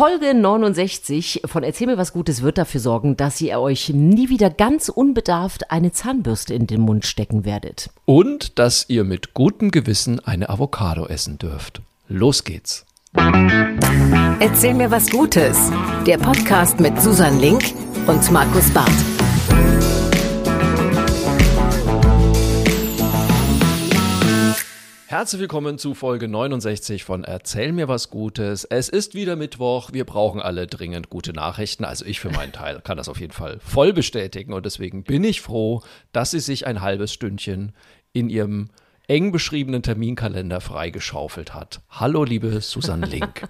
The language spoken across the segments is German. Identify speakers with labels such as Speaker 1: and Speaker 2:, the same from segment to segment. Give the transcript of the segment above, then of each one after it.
Speaker 1: Folge 69 von Erzähl mir was Gutes wird dafür sorgen, dass ihr euch nie wieder ganz unbedarft eine Zahnbürste in den Mund stecken werdet.
Speaker 2: Und dass ihr mit gutem Gewissen eine Avocado essen dürft. Los geht's.
Speaker 3: Erzähl mir was Gutes. Der Podcast mit Susan Link und Markus Barth.
Speaker 2: Herzlich willkommen zu Folge 69 von Erzähl mir was Gutes. Es ist wieder Mittwoch. Wir brauchen alle dringend gute Nachrichten. Also ich für meinen Teil kann das auf jeden Fall voll bestätigen und deswegen bin ich froh, dass Sie sich ein halbes Stündchen in Ihrem eng beschriebenen Terminkalender freigeschaufelt hat. Hallo, liebe Susanne Link.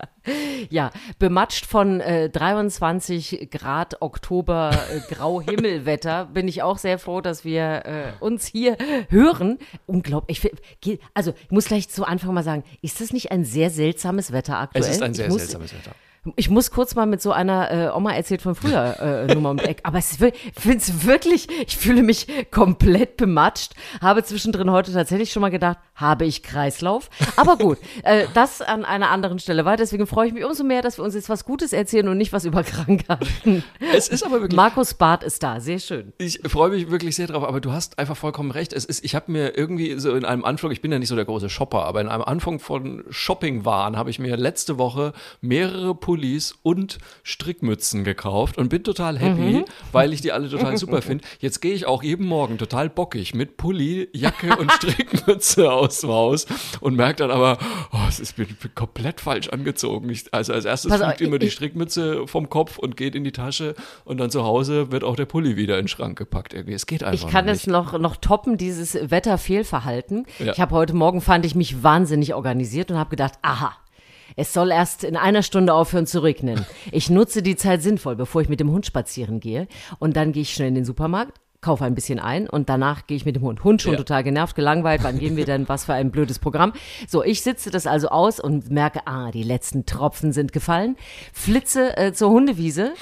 Speaker 1: ja, bematscht von äh, 23 Grad Oktober äh, Grauhimmelwetter bin ich auch sehr froh, dass wir äh, uns hier hören. Unglaublich. Ich, also, ich muss gleich zu Anfang mal sagen, ist das nicht ein sehr seltsames Wetter aktuell?
Speaker 2: Es ist ein sehr
Speaker 1: muss,
Speaker 2: seltsames Wetter.
Speaker 1: Ich muss kurz mal mit so einer äh, Oma erzählt von früher äh, Nummer um Eck. Aber es ich finde es wirklich, ich fühle mich komplett bematscht. Habe zwischendrin heute tatsächlich schon mal gedacht, habe ich Kreislauf? Aber gut, äh, das an einer anderen Stelle war. Deswegen freue ich mich umso mehr, dass wir uns jetzt was Gutes erzählen und nicht was über Krankheiten.
Speaker 2: Es ist aber wirklich.
Speaker 1: Markus Barth ist da, sehr schön.
Speaker 2: Ich freue mich wirklich sehr drauf, aber du hast einfach vollkommen recht. Es ist, ich habe mir irgendwie so in einem Anfang, ich bin ja nicht so der große Shopper, aber in einem Anfang von Shopping-Waren habe ich mir letzte Woche mehrere Pullis und Strickmützen gekauft und bin total happy, mhm. weil ich die alle total super finde. Jetzt gehe ich auch jeden Morgen total bockig mit Pulli, Jacke und Strickmütze aus dem Haus und merke dann aber, oh, es ist bin, bin komplett falsch angezogen. Ich, also als erstes fliegt immer die Strickmütze vom Kopf und geht in die Tasche und dann zu Hause wird auch der Pulli wieder in den Schrank gepackt. Irgendwie. Es geht einfach
Speaker 1: Ich kann es noch, noch toppen, dieses Wetterfehlverhalten. Ja. Ich habe heute Morgen, fand ich mich wahnsinnig organisiert und habe gedacht, aha, es soll erst in einer Stunde aufhören zu regnen. Ich nutze die Zeit sinnvoll, bevor ich mit dem Hund spazieren gehe. Und dann gehe ich schnell in den Supermarkt, kaufe ein bisschen ein und danach gehe ich mit dem Hund. Hund schon ja. total genervt, gelangweilt. Wann gehen wir denn? Was für ein blödes Programm. So, ich sitze das also aus und merke, ah, die letzten Tropfen sind gefallen. Flitze äh, zur Hundewiese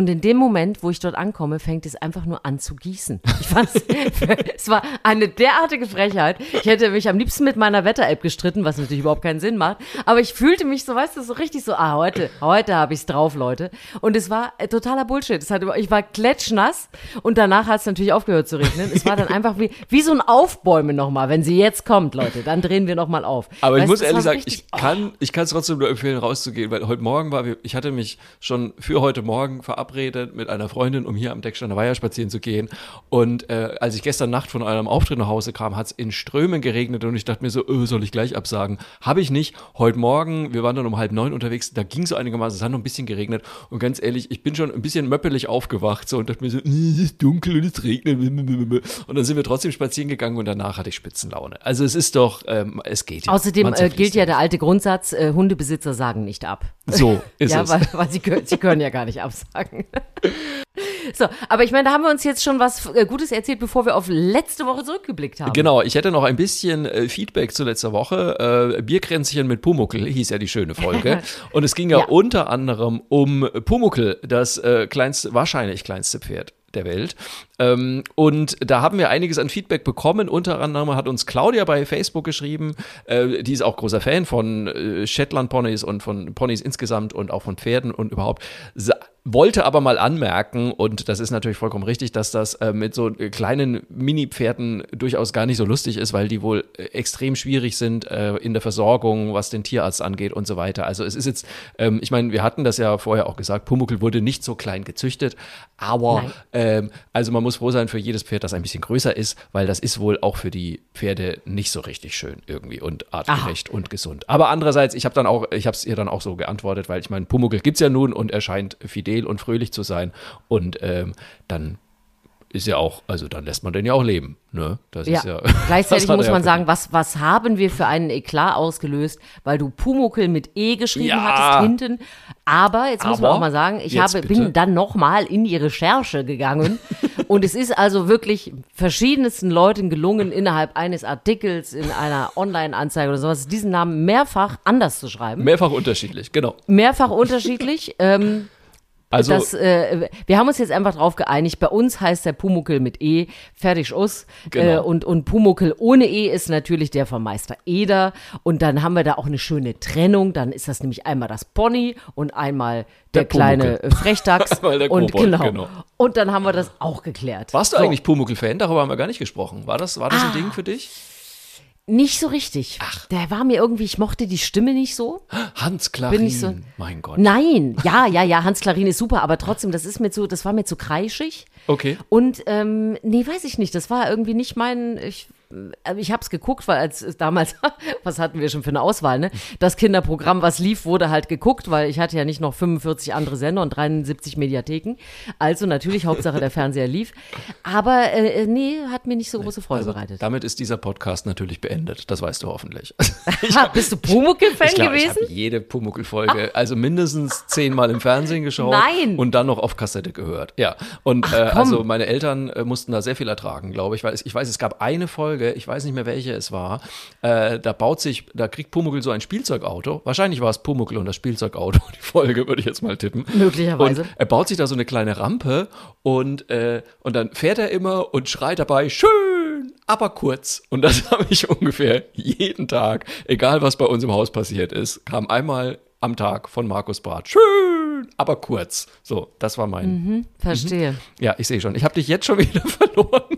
Speaker 1: und in dem Moment, wo ich dort ankomme, fängt es einfach nur an zu gießen. Ich es war eine derartige Frechheit. Ich hätte mich am liebsten mit meiner Wetter-App gestritten, was natürlich überhaupt keinen Sinn macht. Aber ich fühlte mich so, weißt du, so richtig so, ah, heute, heute habe ich es drauf, Leute. Und es war äh, totaler Bullshit. Es hat, ich war klatschnass und danach hat es natürlich aufgehört zu regnen. Es war dann einfach wie, wie so ein Aufbäumen nochmal. Wenn sie jetzt kommt, Leute, dann drehen wir nochmal auf.
Speaker 2: Aber weißt, ich muss ehrlich sagen, richtig, ich kann oh. ich kann es trotzdem nur empfehlen, rauszugehen, weil heute Morgen war, ich hatte mich schon für heute Morgen verabredet verabredet mit einer Freundin, um hier am Decksteiner Weiher spazieren zu gehen. Und äh, als ich gestern Nacht von einem Auftritt nach Hause kam, hat es in Strömen geregnet und ich dachte mir so, öh, soll ich gleich absagen? Habe ich nicht. Heute Morgen, wir waren dann um halb neun unterwegs, da ging so einigermaßen, es hat noch ein bisschen geregnet. Und ganz ehrlich, ich bin schon ein bisschen möppelig aufgewacht so, und dachte mir so, es ist dunkel und es regnet. Und dann sind wir trotzdem spazieren gegangen und danach hatte ich Spitzenlaune. Also es ist doch, ähm, es geht
Speaker 1: ja. Außerdem äh, gilt ja der alte Grundsatz, äh, Hundebesitzer sagen nicht ab.
Speaker 2: So ist
Speaker 1: ja,
Speaker 2: es.
Speaker 1: Weil, weil sie, sie können ja gar nicht absagen. So, aber ich meine, da haben wir uns jetzt schon was äh, Gutes erzählt, bevor wir auf letzte Woche zurückgeblickt haben.
Speaker 2: Genau, ich hätte noch ein bisschen äh, Feedback zu letzter Woche. Äh, Bierkränzchen mit Pumuckel hieß ja die schöne Folge. Und es ging ja, ja. unter anderem um Pumuckel, das äh, kleinste, wahrscheinlich kleinste Pferd der Welt. Ähm, und da haben wir einiges an Feedback bekommen. Unter anderem hat uns Claudia bei Facebook geschrieben, äh, die ist auch großer Fan von äh, Shetland Ponys und von Ponys insgesamt und auch von Pferden und überhaupt wollte aber mal anmerken, und das ist natürlich vollkommen richtig, dass das äh, mit so kleinen Mini-Pferden durchaus gar nicht so lustig ist, weil die wohl äh, extrem schwierig sind äh, in der Versorgung, was den Tierarzt angeht und so weiter. Also es ist jetzt, ähm, ich meine, wir hatten das ja vorher auch gesagt, Pumuckl wurde nicht so klein gezüchtet, aber ähm, also man muss froh sein für jedes Pferd, das ein bisschen größer ist, weil das ist wohl auch für die Pferde nicht so richtig schön irgendwie und artgerecht Aha. und gesund. Aber andererseits, ich habe dann auch, ich habe es ihr dann auch so geantwortet, weil ich meine, Pumuckl gibt es ja nun und er scheint fidel fidel und fröhlich zu sein. Und ähm, dann ist ja auch, also dann lässt man den ja auch leben. Ne?
Speaker 1: Das ja. ist ja. Gleichzeitig muss man sagen, was, was haben wir für einen Eklat ausgelöst, weil du Pumuckel mit E geschrieben ja. hattest hinten. Aber jetzt muss man auch mal sagen, ich habe, bin dann nochmal in die Recherche gegangen und es ist also wirklich verschiedensten Leuten gelungen, innerhalb eines Artikels in einer Online-Anzeige oder sowas, diesen Namen mehrfach anders zu schreiben.
Speaker 2: Mehrfach unterschiedlich, genau.
Speaker 1: Mehrfach unterschiedlich. ähm, Also, das, äh, wir haben uns jetzt einfach darauf geeinigt, bei uns heißt der Pumuckel mit E, fertig aus. Genau. Äh, und, und Pumuckel ohne E ist natürlich der von Meister Eder. Und dann haben wir da auch eine schöne Trennung. Dann ist das nämlich einmal das Pony und einmal der, der kleine äh, Frechdachs. der und, genau. genau. Und dann haben wir das auch geklärt.
Speaker 2: Warst du so. eigentlich Pumuckel-Fan? Darüber haben wir gar nicht gesprochen. War das, war das ah. ein Ding für dich?
Speaker 1: Nicht so richtig. Ach. Der war mir irgendwie, ich mochte die Stimme nicht so.
Speaker 2: Hans Klarin, so, mein Gott.
Speaker 1: Nein, ja, ja, ja, Hans Klarin ist super, aber trotzdem, das ist mir zu, das war mir zu kreischig.
Speaker 2: Okay.
Speaker 1: Und ähm, nee, weiß ich nicht, das war irgendwie nicht mein, ich ich habe es geguckt, weil als damals, was hatten wir schon für eine Auswahl, ne? Das Kinderprogramm, was lief, wurde halt geguckt, weil ich hatte ja nicht noch 45 andere Sender und 73 Mediatheken. Also natürlich Hauptsache der Fernseher lief. Aber äh, nee, hat mir nicht so große Freude also, bereitet.
Speaker 2: Damit ist dieser Podcast natürlich beendet. Das weißt du hoffentlich.
Speaker 1: hab, Bist du Pumuckel-Fan gewesen? Ich
Speaker 2: habe jede Pumuckel-Folge, also mindestens zehnmal im Fernsehen geschaut.
Speaker 1: Nein.
Speaker 2: Und dann noch auf Kassette gehört. Ja. Und Ach, äh, also meine Eltern äh, mussten da sehr viel ertragen, glaube ich, weil ich weiß, es gab eine Folge, Folge, ich weiß nicht mehr welche es war, äh, da baut sich, da kriegt Pumuckl so ein Spielzeugauto. Wahrscheinlich war es Pumuckl und das Spielzeugauto, die Folge würde ich jetzt mal tippen.
Speaker 1: Möglicherweise.
Speaker 2: Und er baut sich da so eine kleine Rampe und, äh, und dann fährt er immer und schreit dabei, schön, aber kurz. Und das habe ich ungefähr jeden Tag, egal was bei uns im Haus passiert ist, kam einmal am Tag von Markus Barth. Schön, aber kurz. So, das war mein.
Speaker 1: Mhm, verstehe.
Speaker 2: Mhm. Ja, ich sehe schon. Ich habe dich jetzt schon wieder verloren.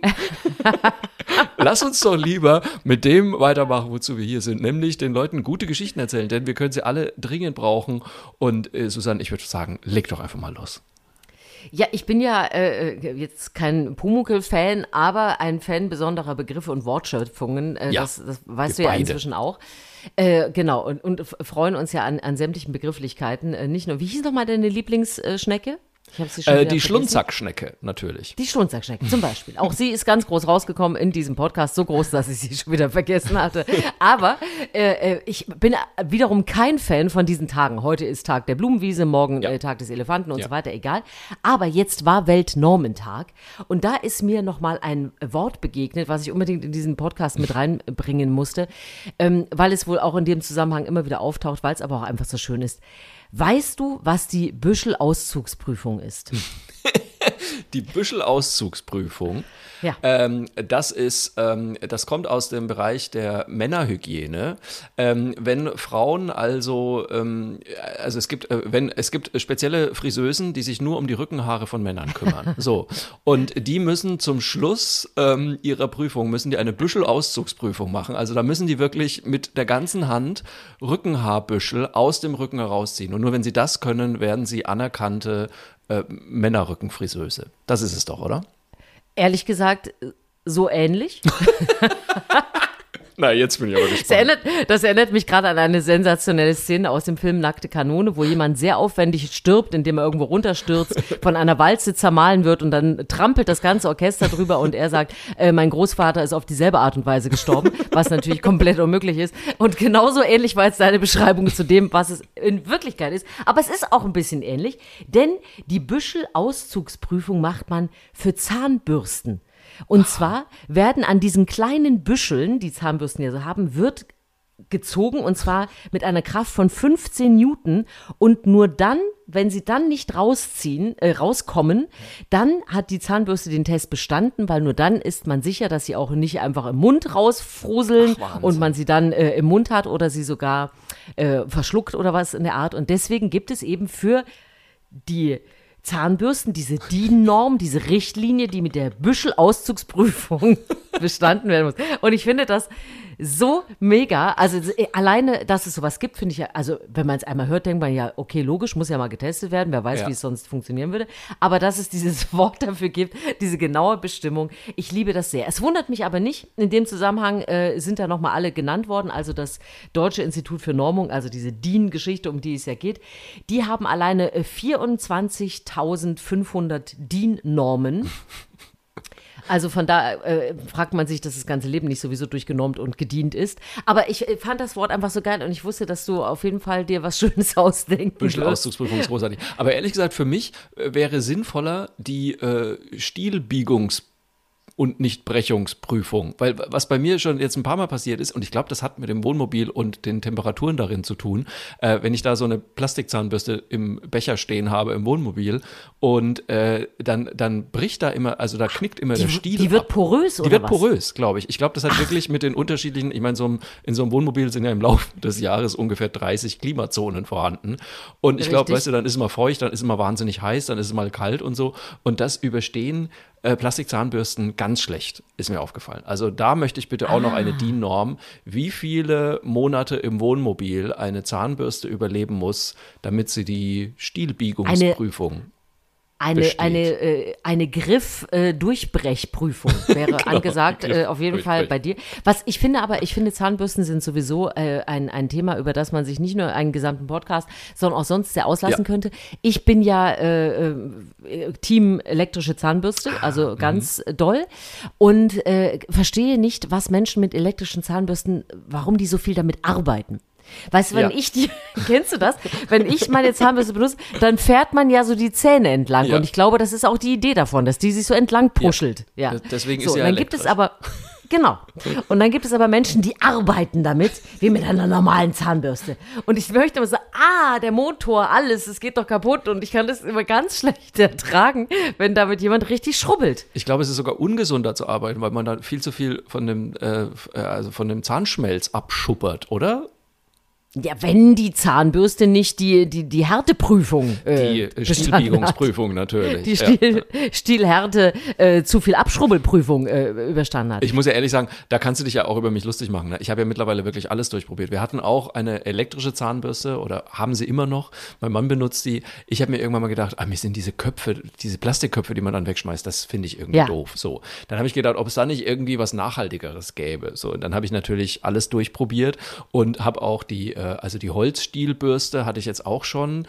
Speaker 2: Lass uns doch lieber mit dem weitermachen, wozu wir hier sind, nämlich den Leuten gute Geschichten erzählen, denn wir können sie alle dringend brauchen. Und äh, Susanne, ich würde sagen, leg doch einfach mal los.
Speaker 1: Ja, ich bin ja äh, äh jetzt kein Pumuckl-Fan, aber ein Fan besonderer Begriffe und Wortschöpfungen. Äh, ja, das, das weißt du ja beide. inzwischen auch. Äh, genau, und, und freuen uns ja an, an sämtlichen Begrifflichkeiten. Äh, nicht nur, wie hieß nochmal deine Lieblingsschnecke?
Speaker 2: Äh, die Schlunzackschnecke, natürlich.
Speaker 1: Die Schlunzackschnecke zum Beispiel. Auch sie ist ganz groß rausgekommen in diesem Podcast, so groß, dass ich sie schon wieder vergessen hatte. Aber äh, äh, ich bin wiederum kein Fan von diesen Tagen. Heute ist Tag der Blumenwiese, morgen ja. äh, Tag des Elefanten und ja. so weiter, egal. Aber jetzt war Weltnormentag und da ist mir nochmal ein Wort begegnet, was ich unbedingt in diesen Podcast mit reinbringen musste, ähm, weil es wohl auch in dem Zusammenhang immer wieder auftaucht, weil es aber auch einfach so schön ist. Weißt du, was die Büschel-Auszugsprüfung ist?
Speaker 2: Die Büschel-Auszugsprüfung. Ja. Ähm, das ist, ähm, das kommt aus dem Bereich der Männerhygiene. Ähm, wenn Frauen also, ähm, also es gibt, äh, wenn es gibt spezielle Friseusen, die sich nur um die Rückenhaare von Männern kümmern. so und die müssen zum Schluss ähm, ihrer Prüfung müssen die eine Büschel-Auszugsprüfung machen. Also da müssen die wirklich mit der ganzen Hand Rückenhaarbüschel aus dem Rücken herausziehen. Und nur wenn sie das können, werden sie anerkannte äh, Männerrückenfriseuse. Das ist es doch, oder?
Speaker 1: Ehrlich gesagt, so ähnlich.
Speaker 2: Na, jetzt bin ich aber gespannt.
Speaker 1: Das erinnert, das erinnert mich gerade an eine sensationelle Szene aus dem Film Nackte Kanone, wo jemand sehr aufwendig stirbt, indem er irgendwo runterstürzt, von einer Walze zermahlen wird und dann trampelt das ganze Orchester drüber und er sagt, äh, mein Großvater ist auf dieselbe Art und Weise gestorben, was natürlich komplett unmöglich ist. Und genauso ähnlich war jetzt deine Beschreibung zu dem, was es in Wirklichkeit ist. Aber es ist auch ein bisschen ähnlich, denn die Büschel-Auszugsprüfung macht man für Zahnbürsten. Und zwar werden an diesen kleinen Büscheln, die Zahnbürsten ja so haben, wird gezogen und zwar mit einer Kraft von 15 Newton und nur dann, wenn sie dann nicht rausziehen, äh, rauskommen, dann hat die Zahnbürste den Test bestanden, weil nur dann ist man sicher, dass sie auch nicht einfach im Mund rausfruseln Ach, und man sie dann äh, im Mund hat oder sie sogar äh, verschluckt oder was in der Art. Und deswegen gibt es eben für die Zahnbürsten, diese DIN-Norm, diese Richtlinie, die mit der Büschel-Auszugsprüfung bestanden werden muss. Und ich finde das so mega. Also äh, alleine, dass es sowas gibt, finde ich ja, also wenn man es einmal hört, denkt man ja, okay, logisch, muss ja mal getestet werden, wer weiß, ja. wie es sonst funktionieren würde. Aber dass es dieses Wort dafür gibt, diese genaue Bestimmung, ich liebe das sehr. Es wundert mich aber nicht, in dem Zusammenhang äh, sind da nochmal alle genannt worden, also das Deutsche Institut für Normung, also diese DIN-Geschichte, um die es ja geht, die haben alleine 24.500 äh, DIN-Normen also von da äh, fragt man sich, dass das ganze Leben nicht sowieso durchgenormt und gedient ist. Aber ich äh, fand das Wort einfach so geil und ich wusste, dass du auf jeden Fall dir was Schönes ausdenken
Speaker 2: Büschel Auszugsprüfung ist großartig. Aber ehrlich gesagt, für mich äh, wäre sinnvoller die äh, Stilbiegungs und nicht Brechungsprüfung. Weil was bei mir schon jetzt ein paar Mal passiert ist, und ich glaube, das hat mit dem Wohnmobil und den Temperaturen darin zu tun, äh, wenn ich da so eine Plastikzahnbürste im Becher stehen habe im Wohnmobil und äh, dann, dann bricht da immer, also da knickt immer
Speaker 1: die,
Speaker 2: der Stiel.
Speaker 1: Die wird
Speaker 2: ab.
Speaker 1: porös, oder?
Speaker 2: Die wird
Speaker 1: was?
Speaker 2: porös, glaube ich. Ich glaube, das hat Ach. wirklich mit den unterschiedlichen, ich meine, so in so einem Wohnmobil sind ja im Laufe des Jahres ungefähr 30 Klimazonen vorhanden. Und ich glaube, weißt du, dann ist es mal feucht, dann ist es mal wahnsinnig heiß, dann ist es mal kalt und so. Und das überstehen äh, Plastikzahnbürsten ganz schlecht, ist mir aufgefallen. Also da möchte ich bitte auch ah. noch eine ah. DIN-Norm, wie viele Monate im Wohnmobil eine Zahnbürste überleben muss, damit sie die Stielbiegungsprüfung eine
Speaker 1: eine, eine, äh, eine Griff-Durchbrechprüfung äh, wäre genau, angesagt, äh, auf jeden Fall bei dir. Was ich finde aber, ich finde, Zahnbürsten sind sowieso äh, ein, ein Thema, über das man sich nicht nur einen gesamten Podcast, sondern auch sonst sehr auslassen ja. könnte. Ich bin ja äh, äh Team elektrische Zahnbürste, ah, also mhm. ganz doll. Und äh, verstehe nicht, was Menschen mit elektrischen Zahnbürsten, warum die so viel damit arbeiten. Weißt du, wenn ja. ich die, kennst du das? Wenn ich meine Zahnbürste benutze, dann fährt man ja so die Zähne entlang. Ja. Und ich glaube, das ist auch die Idee davon, dass die sich so entlang puschelt. Ja.
Speaker 2: ja. Deswegen
Speaker 1: so,
Speaker 2: ist ja
Speaker 1: dann gibt es aber, genau. Und dann gibt es aber Menschen, die arbeiten damit, wie mit einer normalen Zahnbürste. Und ich möchte immer so, ah, der Motor, alles, es geht doch kaputt. Und ich kann das immer ganz schlecht ertragen, wenn damit jemand richtig schrubbelt.
Speaker 2: Ich glaube, es ist sogar ungesunder zu arbeiten, weil man da viel zu viel von dem, äh, also von dem Zahnschmelz abschuppert, oder?
Speaker 1: Ja, wenn die Zahnbürste nicht die, die, die Härteprüfung.
Speaker 2: Äh, die Stielbiegungsprüfung natürlich.
Speaker 1: Die Stiel, ja. Stielhärte, äh, zu viel Abschrubbelprüfung äh, überstanden hat.
Speaker 2: Ich muss ja ehrlich sagen, da kannst du dich ja auch über mich lustig machen. Ne? Ich habe ja mittlerweile wirklich alles durchprobiert. Wir hatten auch eine elektrische Zahnbürste oder haben sie immer noch. Mein Mann benutzt die. Ich habe mir irgendwann mal gedacht, ah, mir sind diese Köpfe, diese Plastikköpfe, die man dann wegschmeißt, das finde ich irgendwie ja. doof. So. Dann habe ich gedacht, ob es da nicht irgendwie was Nachhaltigeres gäbe. So, und dann habe ich natürlich alles durchprobiert und habe auch die äh, also die Holzstielbürste hatte ich jetzt auch schon.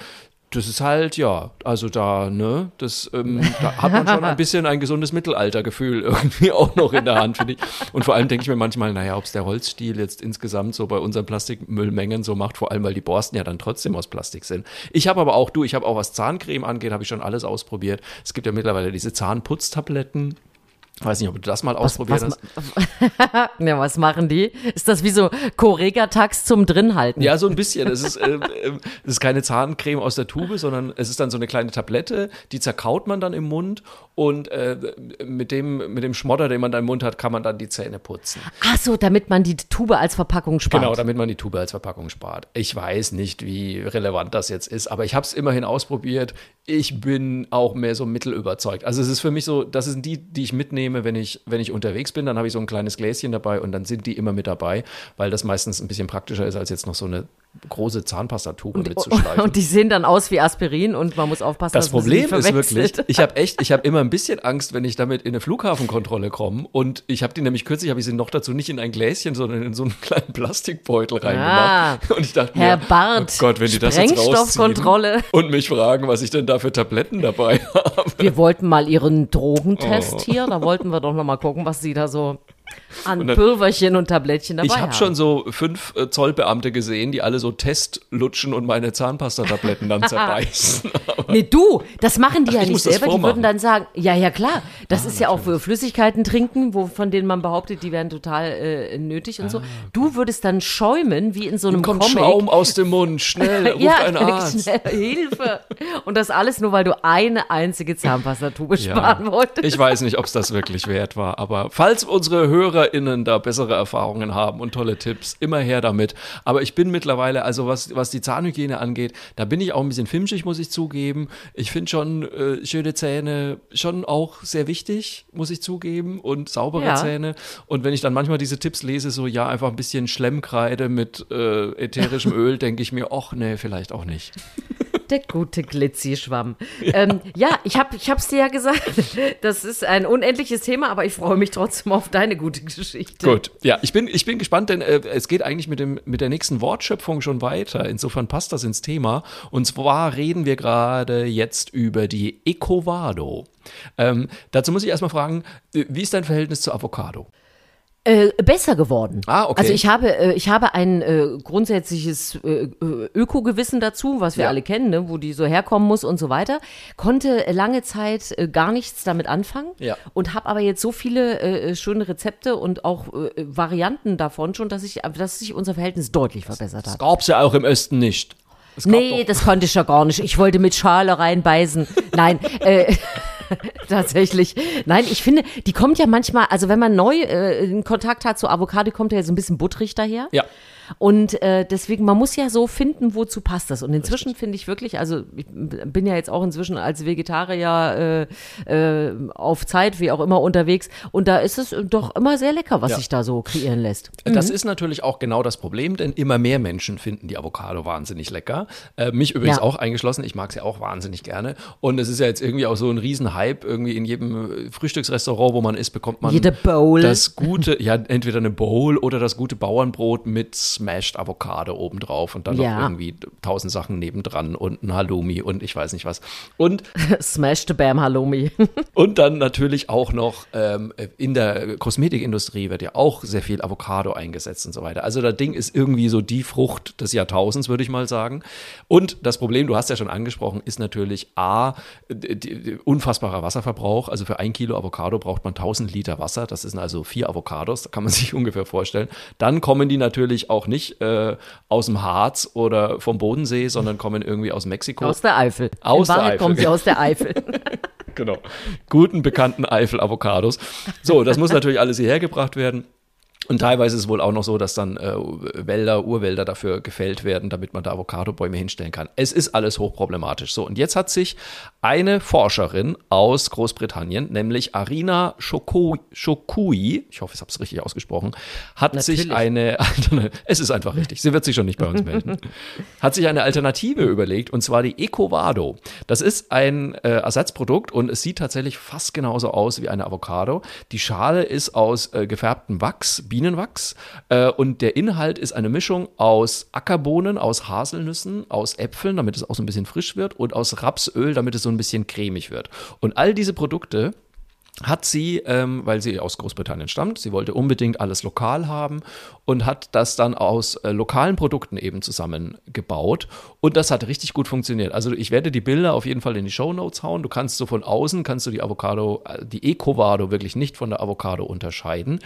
Speaker 2: Das ist halt, ja, also da, ne, das, ähm, da hat man schon ein bisschen ein gesundes Mittelaltergefühl irgendwie auch noch in der Hand, finde ich. Und vor allem denke ich mir manchmal, naja, ob es der Holzstiel jetzt insgesamt so bei unseren Plastikmüllmengen so macht, vor allem, weil die Borsten ja dann trotzdem aus Plastik sind. Ich habe aber auch, du, ich habe auch was Zahncreme angeht, habe ich schon alles ausprobiert. Es gibt ja mittlerweile diese Zahnputztabletten Weiß nicht, ob du das mal ausprobiert
Speaker 1: was, hast. ja, was machen die? Ist das wie so Correga-Tax zum Drinhalten?
Speaker 2: Ja, so ein bisschen. Es ist, äh, es ist keine Zahncreme aus der Tube, sondern es ist dann so eine kleine Tablette, die zerkaut man dann im Mund und äh, mit, dem, mit dem Schmodder, den man da im Mund hat, kann man dann die Zähne putzen.
Speaker 1: Ach so, damit man die Tube als Verpackung spart.
Speaker 2: Genau, damit man die Tube als Verpackung spart. Ich weiß nicht, wie relevant das jetzt ist, aber ich habe es immerhin ausprobiert. Ich bin auch mehr so mittelüberzeugt. Also es ist für mich so, das sind die, die ich mitnehme nehme, wenn ich, wenn ich unterwegs bin, dann habe ich so ein kleines Gläschen dabei und dann sind die immer mit dabei, weil das meistens ein bisschen praktischer ist, als jetzt noch so eine große Zahnpastatube mitzuschleifen.
Speaker 1: Und die sehen dann aus wie Aspirin und man muss aufpassen,
Speaker 2: das dass Problem man sie ist wirklich, ich habe echt, ich habe immer ein bisschen Angst, wenn ich damit in eine Flughafenkontrolle komme und ich habe die nämlich kürzlich, habe ich sie noch dazu nicht in ein Gläschen, sondern in so einen kleinen Plastikbeutel reingemacht. Ah, und ich dachte
Speaker 1: Herr
Speaker 2: mir,
Speaker 1: Barth,
Speaker 2: oh Gott, wenn die das jetzt rausziehen und mich fragen, was ich denn da für Tabletten dabei habe.
Speaker 1: Wir wollten mal ihren Drogentest oh. hier, da wollten wir doch noch mal gucken, was sie da so an dann, Pulverchen und Tablettchen dabei
Speaker 2: Ich habe schon so fünf äh, Zollbeamte gesehen, die alle so Testlutschen und meine Zahnpastatabletten dann zerbeißen.
Speaker 1: nee, du, das machen die Ach, ja nicht selber. Die würden dann sagen, ja, ja, klar, das ah, ist ja auch für Flüssigkeiten trinken, wo, von denen man behauptet, die wären total äh, nötig und ah, so. Du würdest dann schäumen, wie in so einem
Speaker 2: kommt
Speaker 1: Comic.
Speaker 2: Schaum aus dem Mund, schnell, ruft ja, ein Arzt. Schnell,
Speaker 1: Hilfe. Und das alles nur, weil du eine einzige Zahnpastatube ja, sparen wolltest.
Speaker 2: Ich weiß nicht, ob es das wirklich wert war, aber falls unsere Hörer HörerInnen da bessere Erfahrungen haben und tolle Tipps, immer her damit. Aber ich bin mittlerweile, also was, was die Zahnhygiene angeht, da bin ich auch ein bisschen filmschig, muss ich zugeben. Ich finde schon äh, schöne Zähne schon auch sehr wichtig, muss ich zugeben, und saubere ja. Zähne. Und wenn ich dann manchmal diese Tipps lese, so ja, einfach ein bisschen Schlemmkreide mit äh, ätherischem Öl, denke ich mir, ach nee, vielleicht auch nicht.
Speaker 1: Der gute Glitzi-Schwamm. Ja, ähm, ja ich habe es dir ja gesagt. Das ist ein unendliches Thema, aber ich freue mich trotzdem auf deine gute Geschichte.
Speaker 2: Gut, ja, ich bin, ich bin gespannt, denn äh, es geht eigentlich mit, dem, mit der nächsten Wortschöpfung schon weiter. Insofern passt das ins Thema. Und zwar reden wir gerade jetzt über die Ecovado. Ähm, dazu muss ich erstmal fragen, wie ist dein Verhältnis zu Avocado?
Speaker 1: Äh, besser geworden.
Speaker 2: Ah, okay.
Speaker 1: Also ich habe, äh, ich habe ein äh, grundsätzliches äh, äh, Öko-Gewissen dazu, was wir
Speaker 2: Ja.
Speaker 1: alle kennen, ne? wo die so herkommen muss und so weiter. Konnte lange Zeit äh, gar nichts damit anfangen
Speaker 2: Ja.
Speaker 1: und habe aber jetzt so viele äh, schöne Rezepte und auch äh, Varianten davon schon, dass, ich, dass sich unser Verhältnis deutlich verbessert
Speaker 2: Das
Speaker 1: hat.
Speaker 2: gab's ja auch im Osten nicht. Gab
Speaker 1: Nee,
Speaker 2: doch-
Speaker 1: das konnte ich ja gar nicht. Ich wollte mit Schale reinbeißen. Nein, äh, tatsächlich. Nein, ich finde, die kommt ja manchmal, also wenn man neu äh, in Kontakt hat zu Avocado, kommt ja so ein bisschen butterig daher.
Speaker 2: Ja.
Speaker 1: Und äh, deswegen, man muss ja so finden, wozu passt das. Und inzwischen finde ich wirklich, also ich bin ja jetzt auch inzwischen als Vegetarier äh, äh, auf Zeit, wie auch immer, unterwegs. Und da ist es doch immer sehr lecker, was
Speaker 2: Ja.
Speaker 1: sich da so kreieren lässt.
Speaker 2: Das ist natürlich auch genau das Problem, denn immer mehr Menschen finden die Avocado wahnsinnig lecker. Äh, mich übrigens
Speaker 1: Ja.
Speaker 2: auch eingeschlossen. Ich mag sie auch wahnsinnig gerne. Und es ist ja jetzt irgendwie auch so ein Riesenhype. Irgendwie in jedem äh, Frühstücksrestaurant, wo man ist, bekommt man
Speaker 1: Jede Bowl.
Speaker 2: das gute, ja, entweder eine Bowl oder das gute Bauernbrot mit Smashed Avocado obendrauf und dann
Speaker 1: Ja.
Speaker 2: noch irgendwie tausend Sachen nebendran und ein Halloumi und ich weiß nicht was. Und
Speaker 1: Smash the Bam Halloumi.
Speaker 2: und dann natürlich auch noch ähm, in der Kosmetikindustrie wird ja auch sehr viel Avocado eingesetzt und so weiter. Also das Ding ist irgendwie so die Frucht des Jahrtausends, würde ich mal sagen. Und das Problem, du hast ja schon angesprochen, ist natürlich A, die, die, unfassbarer Wasserverbrauch. Also für ein Kilo Avocado braucht man 1000 Liter Wasser. Das sind also vier Avocados, da kann man sich ungefähr vorstellen. Dann kommen die natürlich auch nicht äh, aus dem Harz oder vom Bodensee, sondern kommen irgendwie aus Mexiko.
Speaker 1: Aus der Eifel.
Speaker 2: Aus
Speaker 1: In
Speaker 2: der
Speaker 1: Wahrheit
Speaker 2: Eifel.
Speaker 1: kommt sie aus der Eifel.
Speaker 2: Genau. Guten, bekannten Eifel-Avocados. So, das muss natürlich alles hierher gebracht werden. Und teilweise ist es wohl auch noch so, dass dann äh, Wälder, Urwälder dafür gefällt werden, damit man da Avocadobäume hinstellen kann. Es ist alles hochproblematisch. So, und jetzt hat sich eine Forscherin aus Großbritannien, nämlich Arina Shoko- Shokui, ich hoffe, ich habe es richtig ausgesprochen, hat sich
Speaker 1: Natürlich.
Speaker 2: eine, es ist einfach richtig, sie wird sich schon nicht bei uns melden, hat sich eine Alternative überlegt, und zwar die Ecovado. Das ist ein äh, Ersatzprodukt und es sieht tatsächlich fast genauso aus wie eine Avocado. Die Schale ist aus äh, gefärbtem Wachs, Bienenwachs, äh, und der Inhalt ist eine Mischung aus Ackerbohnen, aus Haselnüssen, aus Äpfeln, damit es auch so ein bisschen frisch wird, und aus Rapsöl, damit es so ein bisschen cremig wird. Und all diese Produkte hat sie, ähm, weil sie aus Großbritannien stammt, sie wollte unbedingt alles lokal haben und hat das dann aus äh, lokalen Produkten eben zusammengebaut und das hat richtig gut funktioniert. Also ich werde die Bilder auf jeden Fall in die Show Notes hauen. Du kannst so von außen kannst du die Avocado, äh, die Ecovado wirklich nicht von der Avocado unterscheiden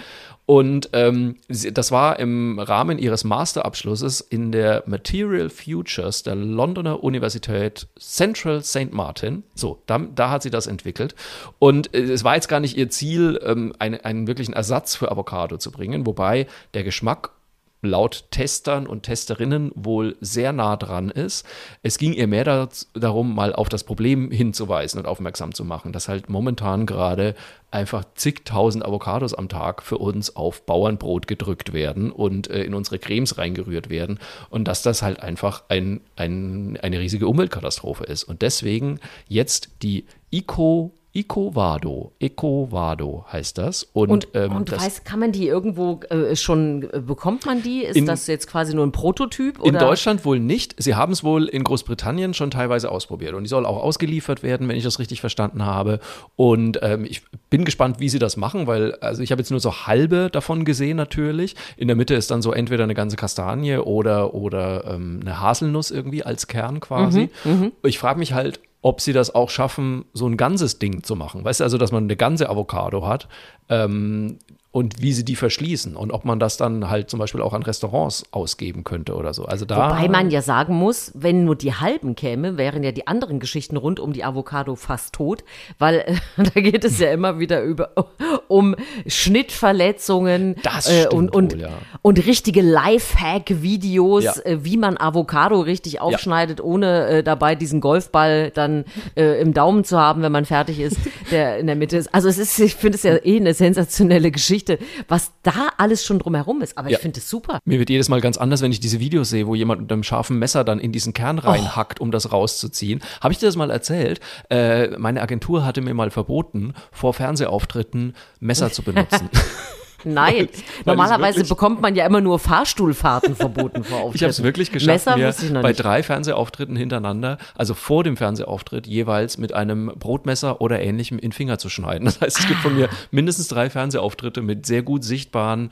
Speaker 2: und ähm, sie, das war im Rahmen ihres Masterabschlusses in der Material Futures der Londoner Universität Central St. Martin. So, da, da hat sie das entwickelt. Und äh, es war jetzt gar nicht ihr Ziel, ähm, eine, einen wirklichen Ersatz für Avocado zu bringen, wobei der Geschmack laut Testern und Testerinnen wohl sehr nah dran ist. Es ging ihr mehr da, darum, mal auf das Problem hinzuweisen und aufmerksam zu machen, dass halt momentan gerade einfach zigtausend Avocados am Tag für uns auf Bauernbrot gedrückt werden und äh, in unsere Cremes reingerührt werden und dass das halt einfach ein, ein, eine riesige Umweltkatastrophe ist. Und deswegen jetzt die Eco Ecovado, Ecovado heißt das. Und,
Speaker 1: Und,
Speaker 2: ähm,
Speaker 1: und
Speaker 2: das,
Speaker 1: weiß, kann man die irgendwo äh, schon, äh, bekommt man die? Ist
Speaker 2: In-
Speaker 1: das jetzt quasi nur ein Prototyp?
Speaker 2: In
Speaker 1: oder?
Speaker 2: Deutschland wohl nicht. Sie haben es wohl in Großbritannien schon teilweise ausprobiert. Und die soll auch ausgeliefert werden, wenn ich das richtig verstanden habe. Und ähm, ich bin gespannt, wie sie das machen, weil also ich habe jetzt nur so halbe davon gesehen natürlich. In der Mitte ist dann so entweder eine ganze Kastanie oder, oder ähm, eine Haselnuss irgendwie als Kern quasi. ich frage mich halt, ob sie das auch schaffen, so ein ganzes Ding zu machen. Weißt du, also, dass man eine ganze Avocado hat. Ähm, und wie sie die verschließen und ob man das dann halt zum Beispiel auch an Restaurants ausgeben könnte oder so. Also da
Speaker 1: Wobei man ja sagen muss, wenn nur die halben käme, wären ja die anderen Geschichten rund um die Avocado fast tot, weil äh, da geht es ja immer wieder über um Schnittverletzungen äh, und, und,
Speaker 2: wohl, ja.
Speaker 1: und richtige Lifehack-Videos,
Speaker 2: Ja.
Speaker 1: äh, wie man Avocado richtig aufschneidet, ohne äh, dabei diesen Golfball dann äh, im Daumen zu haben, wenn man fertig ist, der in der Mitte ist. Also es ist, ich finde es ja eh eine sensationelle Geschichte, was da alles schon drumherum ist. Aber
Speaker 2: Ja.
Speaker 1: ich finde es super.
Speaker 2: Mir wird jedes Mal ganz anders, wenn ich diese Videos sehe, wo jemand mit einem scharfen Messer dann in diesen Kern reinhackt, um das rauszuziehen. Habe ich dir das mal erzählt? Äh, meine Agentur hatte mir mal verboten, vor Fernsehauftritten Messer zu benutzen.
Speaker 1: Nein, normalerweise bekommt man ja immer nur Fahrstuhlfahrten verboten vor
Speaker 2: Auftritten. Ich habe es wirklich geschafft, Messer mir bei nicht. drei Fernsehauftritten hintereinander, also vor dem Fernsehauftritt, jeweils mit einem Brotmesser oder ähnlichem in Finger zu schneiden. Das heißt, es gibt von mir mindestens drei Fernsehauftritte mit sehr gut sichtbaren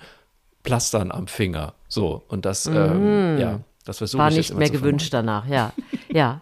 Speaker 2: Plastern am Finger. So, und das, mhm. ähm, ja, das versuche
Speaker 1: War
Speaker 2: ich
Speaker 1: nicht mehr gewünscht danach, ja. ja.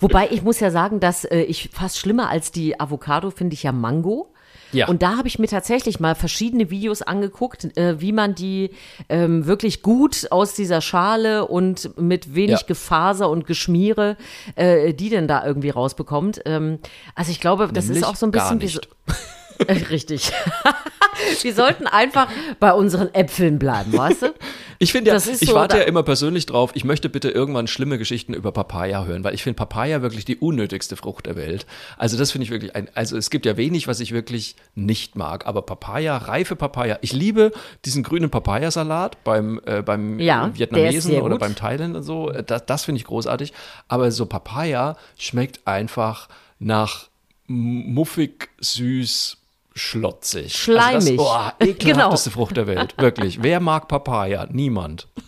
Speaker 1: Wobei ich muss ja sagen, dass äh, ich fast schlimmer als die Avocado finde ich ja Mango. Ja. Und da habe ich mir tatsächlich mal verschiedene Videos angeguckt, äh, wie man die ähm, wirklich gut aus dieser Schale und mit wenig ja. Gefaser und Geschmiere, äh, die denn da irgendwie rausbekommt. Ähm, also ich glaube, das Nämlich ist auch so ein bisschen wie so, Richtig. Wir sollten einfach bei unseren Äpfeln bleiben, weißt du?
Speaker 2: Ich finde ja, ich so, warte ja immer persönlich drauf, ich möchte bitte irgendwann schlimme Geschichten über Papaya hören, weil ich finde Papaya wirklich die unnötigste Frucht der Welt. Also das finde ich wirklich ein, also es gibt ja wenig, was ich wirklich nicht mag, aber Papaya, reife Papaya. Ich liebe diesen grünen Papayasalat beim, äh, beim ja, Vietnamesen oder beim Thailand und so. Das, das finde ich großartig. Aber so Papaya schmeckt einfach nach muffig, süß, schlotzig.
Speaker 1: Schleimig.
Speaker 2: Also das, oh, ekelhafteste genau. Frucht der Welt. Wirklich. Wer mag Papaya? Niemand.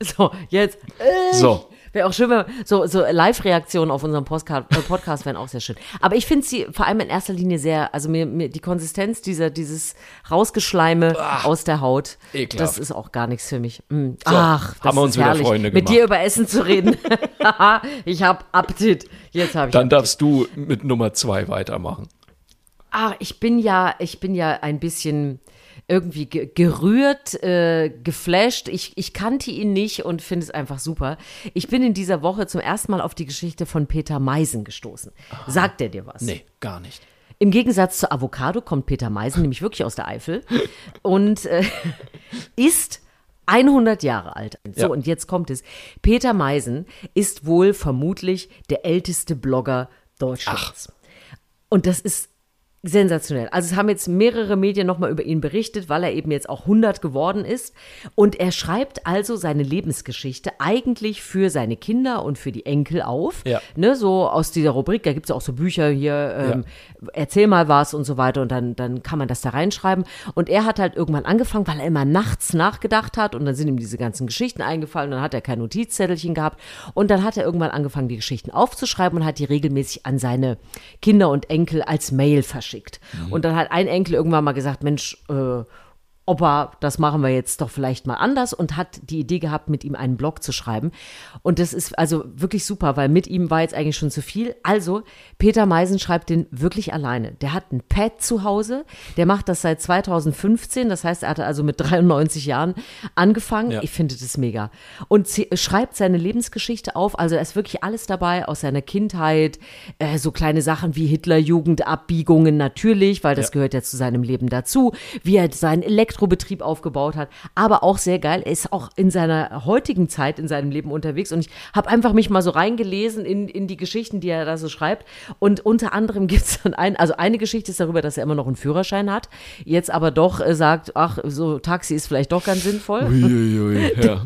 Speaker 1: So, jetzt.
Speaker 2: Äh, so.
Speaker 1: Wäre auch schön, wenn so, so Live-Reaktionen auf unserem Postcard, äh, Podcast wären auch sehr schön. Aber ich finde sie vor allem in erster Linie sehr, also mir, mir die Konsistenz dieser, dieses Rausgeschleime Ach, aus der Haut, ekelhaft. das ist auch gar nichts für mich. Mhm. So, Ach, das haben wir uns herrlich, wieder Freunde gemacht. Mit dir über Essen zu reden. ich habe Appetit. Jetzt habe ich.
Speaker 2: Dann
Speaker 1: Appetit.
Speaker 2: darfst du mit Nummer zwei weitermachen.
Speaker 1: Ah, ich bin ja, ich bin ja ein bisschen irgendwie gerührt, äh, geflasht. Ich, ich kannte ihn nicht und finde es einfach super. Ich bin in dieser Woche zum ersten Mal auf die Geschichte von Peter Meisen gestoßen. Aha. Sagt er dir was?
Speaker 2: Nee, gar nicht.
Speaker 1: Im Gegensatz zu Avocado kommt Peter Meisen nämlich wirklich aus der Eifel und äh, ist 100 Jahre alt. So, ja. und jetzt kommt es. Peter Meisen ist wohl vermutlich der älteste Blogger Deutschlands. Ach. Und das ist Sensationell. Also es haben jetzt mehrere Medien nochmal über ihn berichtet, weil er eben jetzt auch 100 geworden ist. Und er schreibt also seine Lebensgeschichte eigentlich für seine Kinder und für die Enkel auf. Ja. Ne, so aus dieser Rubrik, da gibt es auch so Bücher hier, ähm, ja. erzähl mal was und so weiter. Und dann, dann kann man das da reinschreiben. Und er hat halt irgendwann angefangen, weil er immer nachts nachgedacht hat. Und dann sind ihm diese ganzen Geschichten eingefallen. Und dann hat er kein Notizzettelchen gehabt. Und dann hat er irgendwann angefangen, die Geschichten aufzuschreiben und hat die regelmäßig an seine Kinder und Enkel als Mail verschickt geschickt. Mhm. Und dann hat ein Enkel irgendwann mal gesagt, Mensch, äh, Opa, das machen wir jetzt doch vielleicht mal anders und hat die Idee gehabt, mit ihm einen Blog zu schreiben. Und das ist also wirklich super, weil mit ihm war jetzt eigentlich schon zu viel. Also, Peter Meisen schreibt den wirklich alleine. Der hat ein Pad zu Hause, der macht das seit 2015, das heißt, er hatte also mit 93 Jahren angefangen. Ja. Ich finde das mega. Und schreibt seine Lebensgeschichte auf, also da ist wirklich alles dabei aus seiner Kindheit, äh, so kleine Sachen wie Hitlerjugendabbiegungen natürlich, weil das ja. gehört ja zu seinem Leben dazu, wie er sein Elektro Elektrobetrieb aufgebaut hat, aber auch sehr geil. Er ist auch in seiner heutigen Zeit in seinem Leben unterwegs und ich habe einfach mich mal so reingelesen in, in die Geschichten, die er da so schreibt. Und unter anderem gibt es dann ein, also eine Geschichte ist darüber, dass er immer noch einen Führerschein hat, jetzt aber doch äh, sagt, ach, so Taxi ist vielleicht doch ganz sinnvoll. Uiuiui, ja.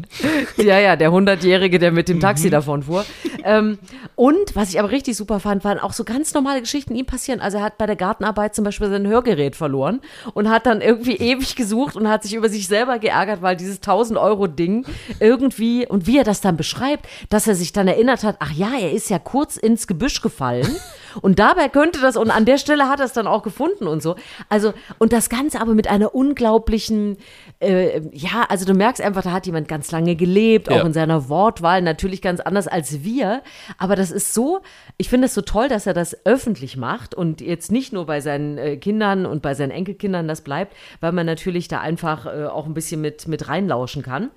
Speaker 1: ja, ja, der Hundertjährige, der mit dem Taxi mhm. davon fuhr. Ähm, und was ich aber richtig super fand, waren auch so ganz normale Geschichten ihm passieren. Also er hat bei der Gartenarbeit zum Beispiel sein Hörgerät verloren und hat dann irgendwie ewig gesucht gesucht und hat sich über sich selber geärgert, weil dieses 1000 Euro Ding irgendwie und wie er das dann beschreibt, dass er sich dann erinnert hat, ach ja, er ist ja kurz ins Gebüsch gefallen und dabei könnte das und an der Stelle hat er es dann auch gefunden und so. Also und das Ganze aber mit einer unglaublichen, äh, ja, also du merkst einfach, da hat jemand ganz lange gelebt, ja. auch in seiner Wortwahl natürlich ganz anders als wir, aber das ist so, ich finde es so toll, dass er das öffentlich macht und jetzt nicht nur bei seinen äh, Kindern und bei seinen Enkelkindern das bleibt, weil man natürlich da einfach äh, auch ein bisschen mit, mit reinlauschen kann.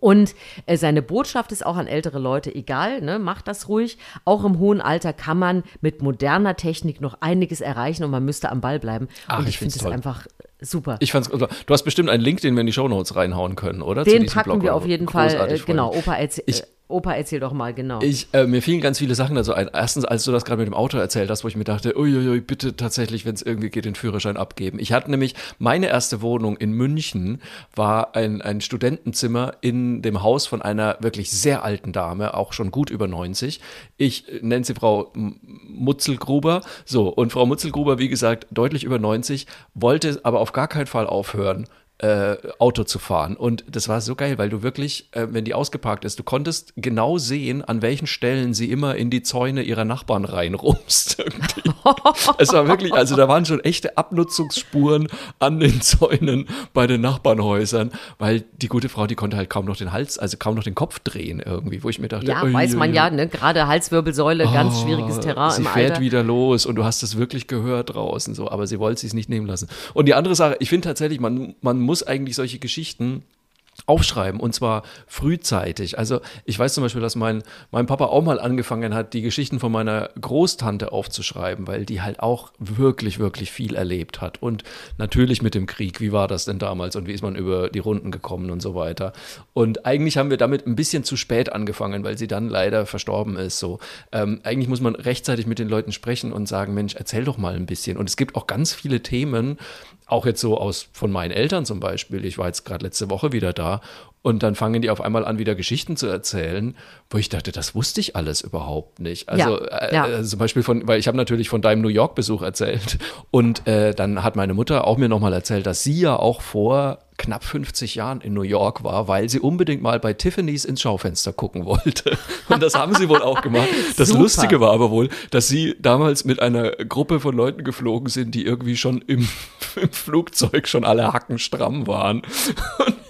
Speaker 1: Und äh, seine Botschaft ist auch an ältere Leute egal, ne, macht das ruhig. Auch im hohen Alter kann man mit moderner Technik noch einiges erreichen und man müsste am Ball bleiben. Ach, und ich, ich finde es einfach super.
Speaker 2: Ich fand's Du hast bestimmt einen Link, den wir in die Shownotes reinhauen können, oder?
Speaker 1: Den packen Blog wir auf jeden Fall. Äh, genau, Opa erzählt. Opa, erzähl doch mal, genau.
Speaker 2: Ich, äh, mir fielen ganz viele Sachen dazu ein. Erstens, als du das gerade mit dem Auto erzählt hast, wo ich mir dachte, uiuiui, bitte tatsächlich, wenn es irgendwie geht, den Führerschein abgeben. Ich hatte nämlich, meine erste Wohnung in München war ein, ein Studentenzimmer in dem Haus von einer wirklich sehr alten Dame, auch schon gut über 90. Ich nenne sie Frau Mutzelgruber. So, und Frau Mutzelgruber, wie gesagt, deutlich über 90, wollte aber auf gar keinen Fall aufhören äh, Auto zu fahren. Und das war so geil, weil du wirklich, äh, wenn die ausgeparkt ist, du konntest genau sehen, an welchen Stellen sie immer in die Zäune ihrer Nachbarn reinrumst. es war wirklich, also da waren schon echte Abnutzungsspuren an den Zäunen bei den Nachbarnhäusern, weil die gute Frau, die konnte halt kaum noch den Hals, also kaum noch den Kopf drehen irgendwie, wo ich mir dachte,
Speaker 1: ja, weiß man ja, ne? gerade Halswirbelsäule, oh, ganz schwieriges Terrain
Speaker 2: sie im fährt Alter. wieder los und du hast es wirklich gehört draußen so, aber sie wollte es nicht nehmen lassen. Und die andere Sache, ich finde tatsächlich, man, man muss muss eigentlich solche Geschichten aufschreiben und zwar frühzeitig. Also ich weiß zum Beispiel, dass mein, mein Papa auch mal angefangen hat, die Geschichten von meiner Großtante aufzuschreiben, weil die halt auch wirklich, wirklich viel erlebt hat. Und natürlich mit dem Krieg, wie war das denn damals und wie ist man über die Runden gekommen und so weiter. Und eigentlich haben wir damit ein bisschen zu spät angefangen, weil sie dann leider verstorben ist. So ähm, eigentlich muss man rechtzeitig mit den Leuten sprechen und sagen, Mensch, erzähl doch mal ein bisschen. Und es gibt auch ganz viele Themen, auch jetzt so aus von meinen Eltern zum Beispiel. Ich war jetzt gerade letzte Woche wieder da und dann fangen die auf einmal an, wieder Geschichten zu erzählen, wo ich dachte, das wusste ich alles überhaupt nicht. Also ja, äh, ja. Äh, zum Beispiel von, weil ich habe natürlich von deinem New York-Besuch erzählt. Und äh, dann hat meine Mutter auch mir nochmal erzählt, dass sie ja auch vor knapp 50 Jahren in New York war, weil sie unbedingt mal bei Tiffany's ins Schaufenster gucken wollte. Und das haben sie wohl auch gemacht. Das Super. Lustige war aber wohl, dass sie damals mit einer Gruppe von Leuten geflogen sind, die irgendwie schon im, im Flugzeug schon alle Hacken stramm waren. Und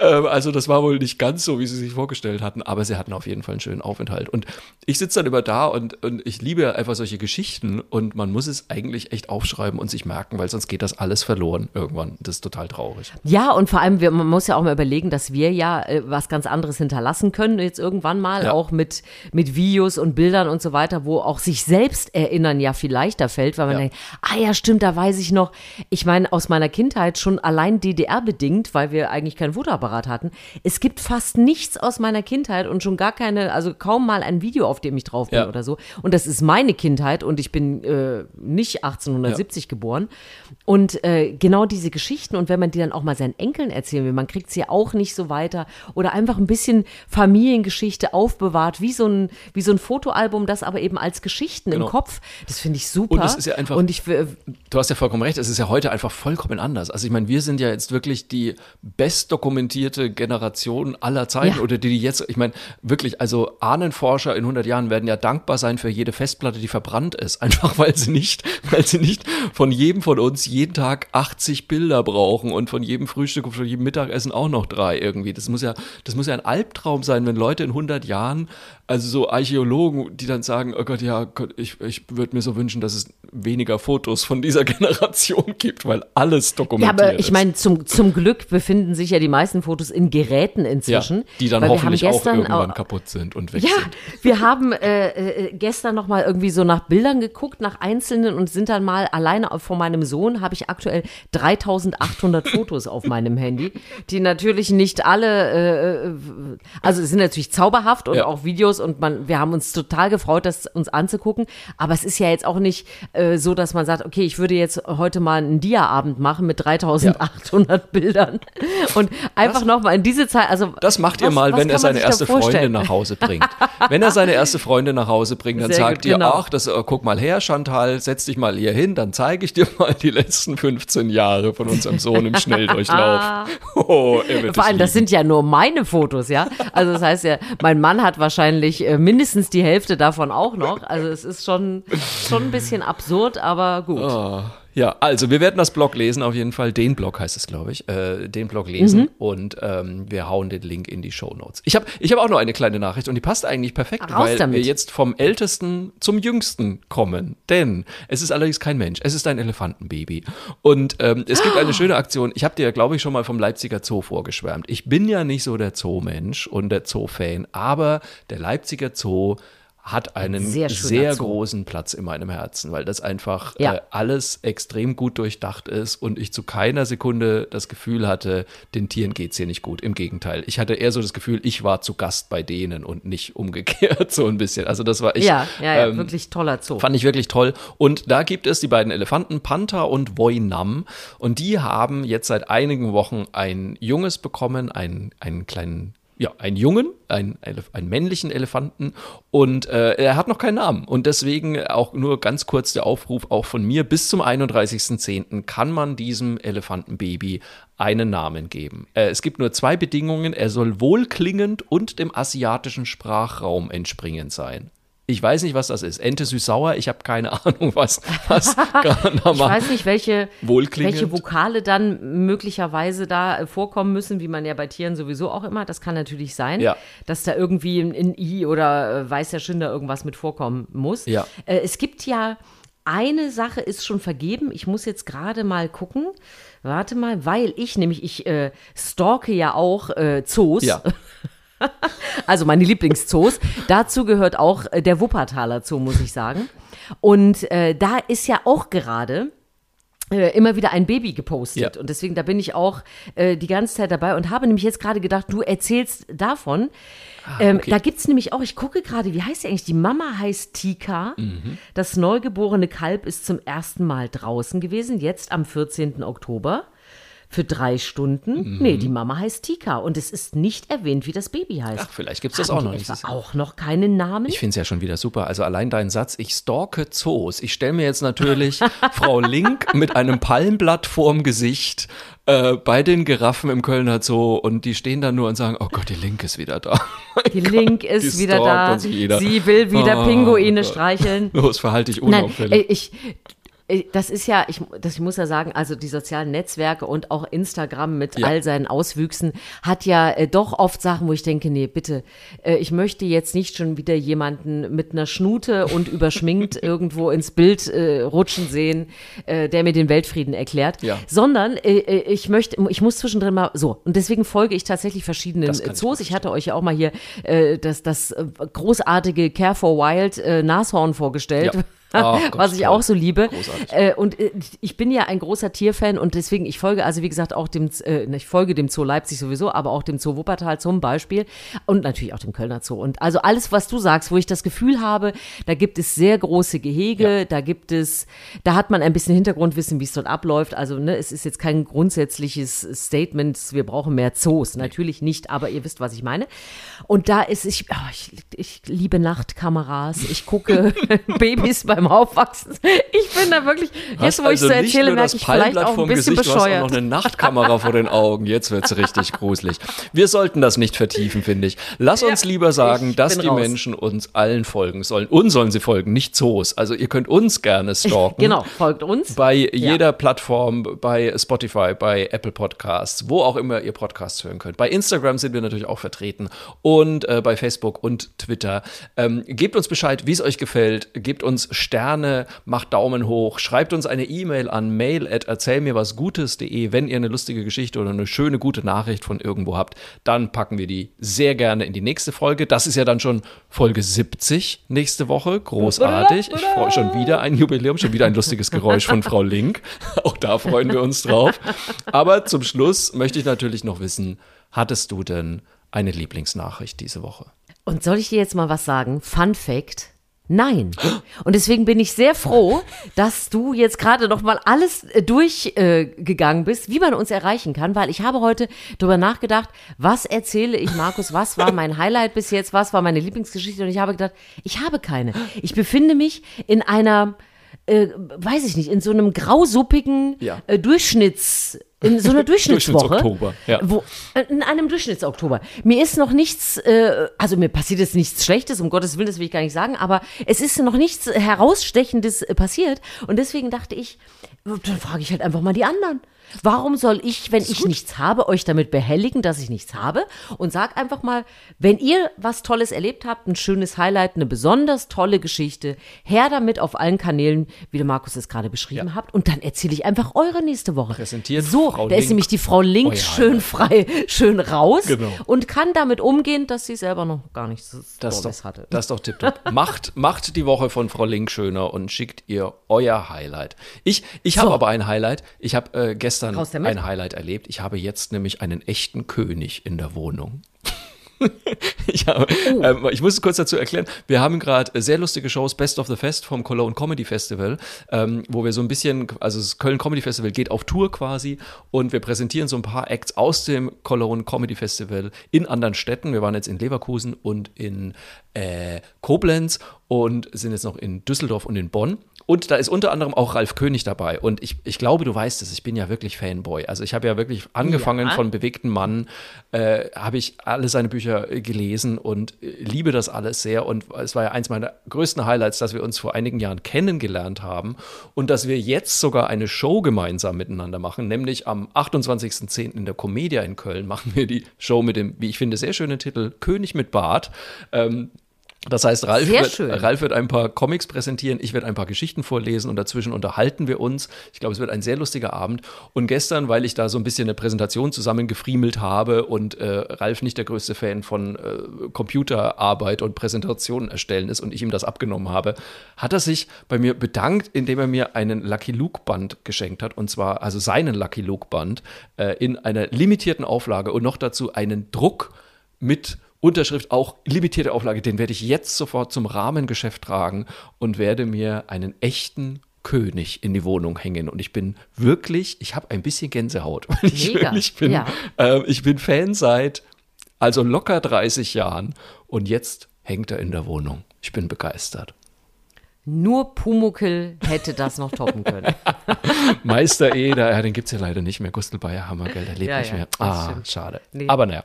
Speaker 2: ähm, also das war wohl nicht ganz so, wie sie sich vorgestellt hatten, aber sie hatten auf jeden Fall einen schönen Aufenthalt. Und ich sitze dann immer da und, und ich liebe einfach solche Geschichten und man muss es eigentlich echt aufschreiben und sich merken, weil sonst geht das alles verloren irgendwann. Das ist total traurig.
Speaker 1: Ja, und vor allem, wir, man muss ja auch mal überlegen, dass wir ja äh, was ganz anderes hinterlassen können, jetzt irgendwann mal, ja. auch mit, mit Videos und Bildern und so weiter, wo auch sich selbst erinnern ja viel leichter fällt, weil man ja. denkt, ah ja, stimmt, da weiß ich noch. Ich meine, aus meiner Kindheit schon allein DDR bedingt, weil wir eigentlich kein Fotoapparat hatten. Es gibt fast nichts aus meiner Kindheit und schon gar keine, also kaum mal ein Video, auf dem ich drauf bin ja. oder so. Und das ist meine Kindheit und ich bin äh, nicht 1870 ja. geboren. Und äh, genau diese Geschichten und wenn man die dann auch mal seinen Enkeln erzählen will, man kriegt sie ja auch nicht so weiter oder einfach ein bisschen Familiengeschichte aufbewahrt, wie so ein, wie so ein Fotoalbum, das aber eben als Geschichten genau. im Kopf. Das finde ich super.
Speaker 2: Und es ist ja einfach, und ich, du hast ja vollkommen recht, es ist ja heute einfach vollkommen anders. Also ich meine, wir sind ja jetzt wirklich die best dokumentierte Generation aller Zeiten ja. oder die, die jetzt, ich meine, wirklich, also Ahnenforscher in 100 Jahren werden ja dankbar sein für jede Festplatte, die verbrannt ist. Einfach weil sie nicht, weil sie nicht von jedem von uns jeden Tag 80 Bilder brauchen und von jedem Frühstück und von jedem Mittagessen auch noch drei irgendwie. Das muss ja, das muss ja ein Albtraum sein, wenn Leute in 100 Jahren also so Archäologen, die dann sagen, oh Gott, ja, ich, ich würde mir so wünschen, dass es weniger Fotos von dieser Generation gibt, weil alles dokumentiert ist. Ja, aber
Speaker 1: ich meine, zum, zum Glück befinden sich ja die meisten Fotos in Geräten inzwischen. Ja,
Speaker 2: die dann hoffentlich auch irgendwann auch, kaputt sind und weg
Speaker 1: ja,
Speaker 2: sind.
Speaker 1: wir haben äh, äh, gestern noch mal irgendwie so nach Bildern geguckt, nach einzelnen und sind dann mal alleine von meinem Sohn habe ich aktuell 3800 Fotos auf meinem Handy, die natürlich nicht alle, äh, äh also sind natürlich zauberhaft und ja. auch Videos Videos und man, wir haben uns total gefreut, das uns anzugucken. Aber es ist ja jetzt auch nicht äh, so, dass man sagt, okay, ich würde jetzt heute mal einen Dia-Abend machen mit 3800 ja. Bildern und einfach nochmal in diese Zeit. Also
Speaker 2: das macht was, ihr mal, wenn er seine erste Freundin nach Hause bringt. wenn er seine erste Freundin nach Hause bringt, dann Sehr sagt gut, ihr, genau. ach, das, äh, guck mal her, Chantal, setz dich mal hier hin, dann zeige ich dir mal die letzten 15 Jahre von unserem Sohn im Schnelldurchlauf.
Speaker 1: oh, Vor allem, das sind ja nur meine Fotos, ja. Also das heißt ja, mein Mann hat wahrscheinlich wahrscheinlich äh, mindestens die Hälfte davon auch noch. Also es ist schon, schon ein bisschen absurd, aber gut.
Speaker 2: Oh. Ja, also wir werden das Blog lesen, auf jeden Fall. Den Blog heißt es, glaube ich. Äh, den Blog lesen mhm. und ähm, wir hauen den Link in die Show Notes. Ich habe ich hab auch noch eine kleine Nachricht und die passt eigentlich perfekt, Raus weil damit. wir jetzt vom Ältesten zum Jüngsten kommen. Denn es ist allerdings kein Mensch, es ist ein Elefantenbaby. Und ähm, es gibt eine schöne Aktion. Ich habe dir, glaube ich, schon mal vom Leipziger Zoo vorgeschwärmt. Ich bin ja nicht so der Zoo-Mensch und der Zoo-Fan, aber der Leipziger Zoo hat einen sehr, sehr großen Platz in meinem Herzen, weil das einfach ja. äh, alles extrem gut durchdacht ist und ich zu keiner Sekunde das Gefühl hatte, den Tieren geht es hier nicht gut. Im Gegenteil. Ich hatte eher so das Gefühl, ich war zu Gast bei denen und nicht umgekehrt, so ein bisschen. Also das war ich.
Speaker 1: Ja, ja, ja ähm, wirklich toller Zoo.
Speaker 2: Fand ich wirklich toll. Und da gibt es die beiden Elefanten, Panther und Voinam. Und die haben jetzt seit einigen Wochen ein Junges bekommen, einen, einen kleinen ja, einen Jungen, einen, einen männlichen Elefanten und äh, er hat noch keinen Namen. Und deswegen auch nur ganz kurz der Aufruf auch von mir, bis zum 31.10. kann man diesem Elefantenbaby einen Namen geben. Äh, es gibt nur zwei Bedingungen, er soll wohlklingend und dem asiatischen Sprachraum entspringend sein. Ich weiß nicht, was das ist. Ente süß-sauer, ich habe keine Ahnung, was, was
Speaker 1: Ich weiß nicht, welche, welche Vokale dann möglicherweise da äh, vorkommen müssen, wie man ja bei Tieren sowieso auch immer. Das kann natürlich sein, ja. dass da irgendwie in, I oder äh, weiß der Schinder irgendwas mit vorkommen muss. Ja. Äh, es gibt ja eine Sache ist schon vergeben. Ich muss jetzt gerade mal gucken. Warte mal, weil ich nämlich, ich äh, stalke ja auch äh, Zoos. Ja. also meine Lieblingszoos. Dazu gehört auch äh, der Wuppertaler Zoo, muss ich sagen. Und äh, da ist ja auch gerade äh, immer wieder ein Baby gepostet. Ja. Und deswegen, da bin ich auch äh, die ganze Zeit dabei und habe nämlich jetzt gerade gedacht, du erzählst davon. Ah, ähm, okay. Da gibt es nämlich auch, ich gucke gerade, wie heißt sie eigentlich? Die Mama heißt Tika. Mhm. Das neugeborene Kalb ist zum ersten Mal draußen gewesen, jetzt am 14. Oktober für drei Stunden. Mhm. Nee, die Mama heißt Tika und es ist nicht erwähnt, wie das Baby heißt.
Speaker 2: Ach, vielleicht gibt es das auch noch nicht.
Speaker 1: Auch noch keinen Namen?
Speaker 2: Ich finde es ja schon wieder super. Also allein dein Satz, ich stalke Zoos. Ich stelle mir jetzt natürlich Frau Link mit einem Palmblatt vorm Gesicht äh, bei den Giraffen im Kölner Zoo und die stehen da nur und sagen, oh Gott, die Link ist wieder da.
Speaker 1: die Link ist wieder da. Sie will wieder oh, Pinguine Gott. streicheln.
Speaker 2: Los, verhalte dich unauffällig.
Speaker 1: Nein, ich, das ist ja, ich, das, ich muss ja sagen, also die sozialen Netzwerke und auch Instagram mit ja. all seinen Auswüchsen hat ja äh, doch oft Sachen, wo ich denke, nee, bitte, äh, ich möchte jetzt nicht schon wieder jemanden mit einer Schnute und überschminkt irgendwo ins Bild äh, rutschen sehen, äh, der mir den Weltfrieden erklärt, ja. sondern äh, ich möchte, ich muss zwischendrin mal so und deswegen folge ich tatsächlich verschiedenen Zoos. Ich, ich hatte euch ja auch mal hier das, das großartige Care for Wild Nashorn vorgestellt. Ja oh, was ich toll. auch so liebe. Äh, und äh, ich bin ja ein großer Tierfan und deswegen, ich folge also wie gesagt auch dem, äh, ich folge dem Zoo Leipzig sowieso, aber auch dem Zoo Wuppertal zum Beispiel und natürlich auch dem Kölner Zoo. Und also alles, was du sagst, wo ich das Gefühl habe, da gibt es sehr große Gehege, ja. da gibt es, da hat man ein bisschen Hintergrundwissen, wie es dort abläuft. Also ne, es ist jetzt kein grundsätzliches Statement, wir brauchen mehr Zoos. Natürlich nicht, aber ihr wisst, was ich meine. Und da ist, ich, oh, ich, ich liebe Nachtkameras, ich gucke Babys beim beim Aufwachsen. Ich bin da wirklich, jetzt wo also ich so erzähle, merke ich vielleicht auch ein bisschen Gesicht, bescheuert. Du hast auch
Speaker 2: noch eine Nachtkamera vor den Augen. Jetzt wird es richtig gruselig. Wir sollten das nicht vertiefen, finde ich. Lass uns ja, lieber sagen, dass die raus. Menschen uns allen folgen sollen. Uns sollen sie folgen, nicht Zoos. Also ihr könnt uns gerne stalken.
Speaker 1: genau, folgt uns.
Speaker 2: Bei jeder ja. Plattform, bei Spotify, bei Apple Podcasts, wo auch immer ihr Podcasts hören könnt. Bei Instagram sind wir natürlich auch vertreten und äh, bei Facebook und Twitter. Ähm, gebt uns Bescheid, wie es euch gefällt. Gebt uns Sterne Sterne, macht Daumen hoch, schreibt uns eine E-Mail an mail at erzählmirwasgutes.de, wenn ihr eine lustige Geschichte oder eine schöne, gute Nachricht von irgendwo habt, dann packen wir die sehr gerne in die nächste Folge. Das ist ja dann schon Folge 70 nächste Woche. Großartig. Ich freue schon wieder ein Jubiläum, schon wieder ein lustiges Geräusch von Frau Link. Auch da freuen wir uns drauf. Aber zum Schluss möchte ich natürlich noch wissen, hattest du denn eine Lieblingsnachricht diese Woche?
Speaker 1: Und soll ich dir jetzt mal was sagen? Fun Fact. Nein. Und deswegen bin ich sehr froh, dass du jetzt gerade noch mal alles äh, durchgegangen äh, bist, wie man uns erreichen kann, weil ich habe heute darüber nachgedacht, was erzähle ich Markus, was war mein Highlight bis jetzt, was war meine Lieblingsgeschichte und ich habe gedacht, ich habe keine. Ich befinde mich in einer äh, weiß ich nicht, in so einem grausuppigen ja. äh, Durchschnitts in so einer Durchschnittswoche. Durchschnittsoktober, ja. Wo, äh, in einem Durchschnittsoktober. Mir ist noch nichts, äh, also mir passiert jetzt nichts Schlechtes, um Gottes Willen, das will ich gar nicht sagen, aber es ist noch nichts Herausstechendes äh, passiert. Und deswegen dachte ich, dann frage ich halt einfach mal die anderen. Warum soll ich, wenn ich nichts habe, euch damit behelligen, dass ich nichts habe? Und sag einfach mal, wenn ihr was Tolles erlebt habt, ein schönes Highlight, eine besonders tolle Geschichte, her damit auf allen Kanälen, wie der Markus es gerade beschrieben ja. habt. Und dann erzähle ich einfach eure nächste Woche.
Speaker 2: Präsentiert
Speaker 1: so, Frau da ist nämlich die Frau Link schön frei, schön raus genau. und kann damit umgehen, dass sie selber noch gar nichts
Speaker 2: das doch, hatte. Das ist doch tipptopp. macht, macht die Woche von Frau Link schöner und schickt ihr euer Highlight. Ich, ich habe so. aber ein Highlight. Ich habe äh, gestern ein Highlight erlebt. Ich habe jetzt nämlich einen echten König in der Wohnung. ich, habe, oh. ähm, ich muss es kurz dazu erklären. Wir haben gerade sehr lustige Shows, Best of the Fest vom Cologne Comedy Festival, ähm, wo wir so ein bisschen, also das Köln Comedy Festival geht auf Tour quasi und wir präsentieren so ein paar Acts aus dem Cologne Comedy Festival in anderen Städten. Wir waren jetzt in Leverkusen und in äh, Koblenz und sind jetzt noch in Düsseldorf und in Bonn. Und da ist unter anderem auch Ralf König dabei. Und ich, ich glaube, du weißt es, ich bin ja wirklich Fanboy. Also ich habe ja wirklich angefangen ja. von Bewegten Mann, äh, habe ich alle seine Bücher äh, gelesen und äh, liebe das alles sehr. Und es war ja eins meiner größten Highlights, dass wir uns vor einigen Jahren kennengelernt haben und dass wir jetzt sogar eine Show gemeinsam miteinander machen. Nämlich am 28.10. in der Comedia in Köln machen wir die Show mit dem, wie ich finde, sehr schönen Titel König mit Bart. Ähm, das heißt, Ralf wird, Ralf wird, ein paar Comics präsentieren, ich werde ein paar Geschichten vorlesen und dazwischen unterhalten wir uns. Ich glaube, es wird ein sehr lustiger Abend. Und gestern, weil ich da so ein bisschen eine Präsentation zusammengefriemelt habe und äh, Ralf nicht der größte Fan von äh, Computerarbeit und Präsentationen erstellen ist und ich ihm das abgenommen habe, hat er sich bei mir bedankt, indem er mir einen Lucky Luke Band geschenkt hat. Und zwar also seinen Lucky Luke Band äh, in einer limitierten Auflage und noch dazu einen Druck mit Unterschrift auch limitierte Auflage, den werde ich jetzt sofort zum Rahmengeschäft tragen und werde mir einen echten König in die Wohnung hängen. Und ich bin wirklich, ich habe ein bisschen Gänsehaut. Weil ich Mega. wirklich bin, ja. äh, ich bin Fan seit also locker 30 Jahren und jetzt hängt er in der Wohnung. Ich bin begeistert.
Speaker 1: Nur Pumukel hätte das noch toppen können.
Speaker 2: Meister Eder, ja, den gibt es ja leider nicht mehr. Gustl Bayer Hammergeld, der lebt ja, nicht ja, mehr. Ah, stimmt. schade. Nee. Aber naja.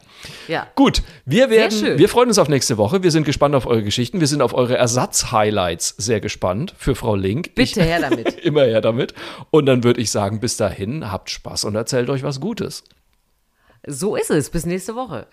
Speaker 2: Ja. Gut, wir werden, wir freuen uns auf nächste Woche. Wir sind gespannt auf eure Geschichten. Wir sind auf eure Ersatz-Highlights sehr gespannt für Frau Link.
Speaker 1: Bitte ich, her damit.
Speaker 2: immer her damit. Und dann würde ich sagen, bis dahin, habt Spaß und erzählt euch was Gutes.
Speaker 1: So ist es. Bis nächste Woche.